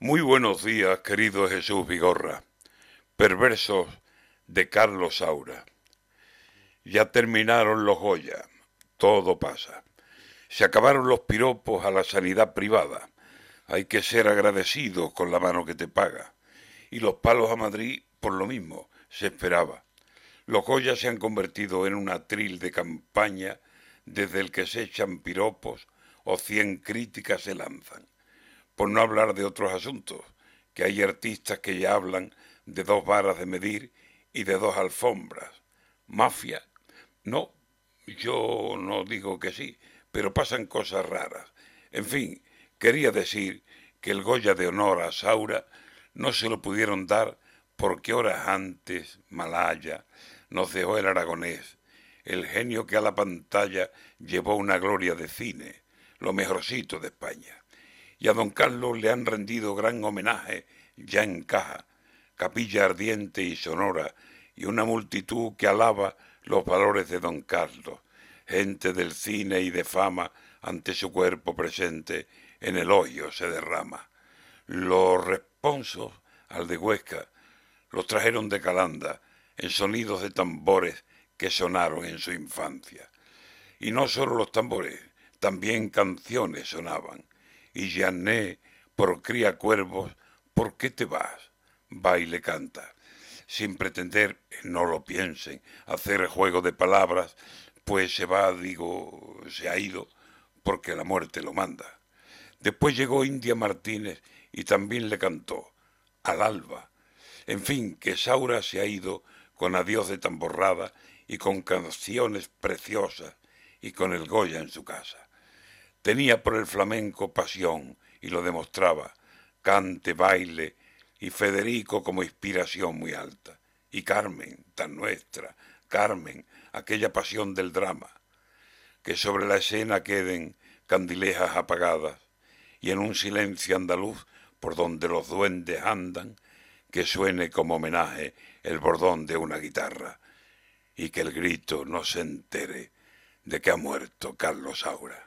Muy buenos días, querido Jesús Vigorra. Perversos de Carlos Saura. Ya terminaron los Goya. Todo pasa. Se acabaron los piropos a la sanidad privada. Hay que ser agradecido con la mano que te paga. Y los palos a Madrid, por lo mismo, se esperaba. Los Goya se han convertido en un atril de campaña desde el que se echan piropos o cien críticas se lanzan por no hablar de otros asuntos, que hay artistas que ya hablan de dos varas de medir y de dos alfombras. ¿Mafia? No, yo no digo que sí, pero pasan cosas raras. En fin, quería decir que el Goya de honor a Saura no se lo pudieron dar porque horas antes Malaya nos dejó el aragonés, el genio que a la pantalla llevó una gloria de cine, lo mejorcito de España y a don Carlos le han rendido gran homenaje ya en caja, capilla ardiente y sonora, y una multitud que alaba los valores de don Carlos, gente del cine y de fama ante su cuerpo presente en el hoyo se derrama. Los responsos al de Huesca los trajeron de Calanda en sonidos de tambores que sonaron en su infancia. Y no solo los tambores, también canciones sonaban y Jané, por cría cuervos, ¿por qué te vas? Va y le canta. Sin pretender, no lo piensen, hacer juego de palabras, pues se va, digo, se ha ido, porque la muerte lo manda. Después llegó India Martínez y también le cantó, al alba. En fin, que Saura se ha ido con adiós de tamborrada y con canciones preciosas y con el Goya en su casa. Tenía por el flamenco pasión y lo demostraba, cante, baile y Federico como inspiración muy alta. Y Carmen, tan nuestra, Carmen, aquella pasión del drama. Que sobre la escena queden candilejas apagadas y en un silencio andaluz por donde los duendes andan, que suene como homenaje el bordón de una guitarra y que el grito no se entere de que ha muerto Carlos Saura.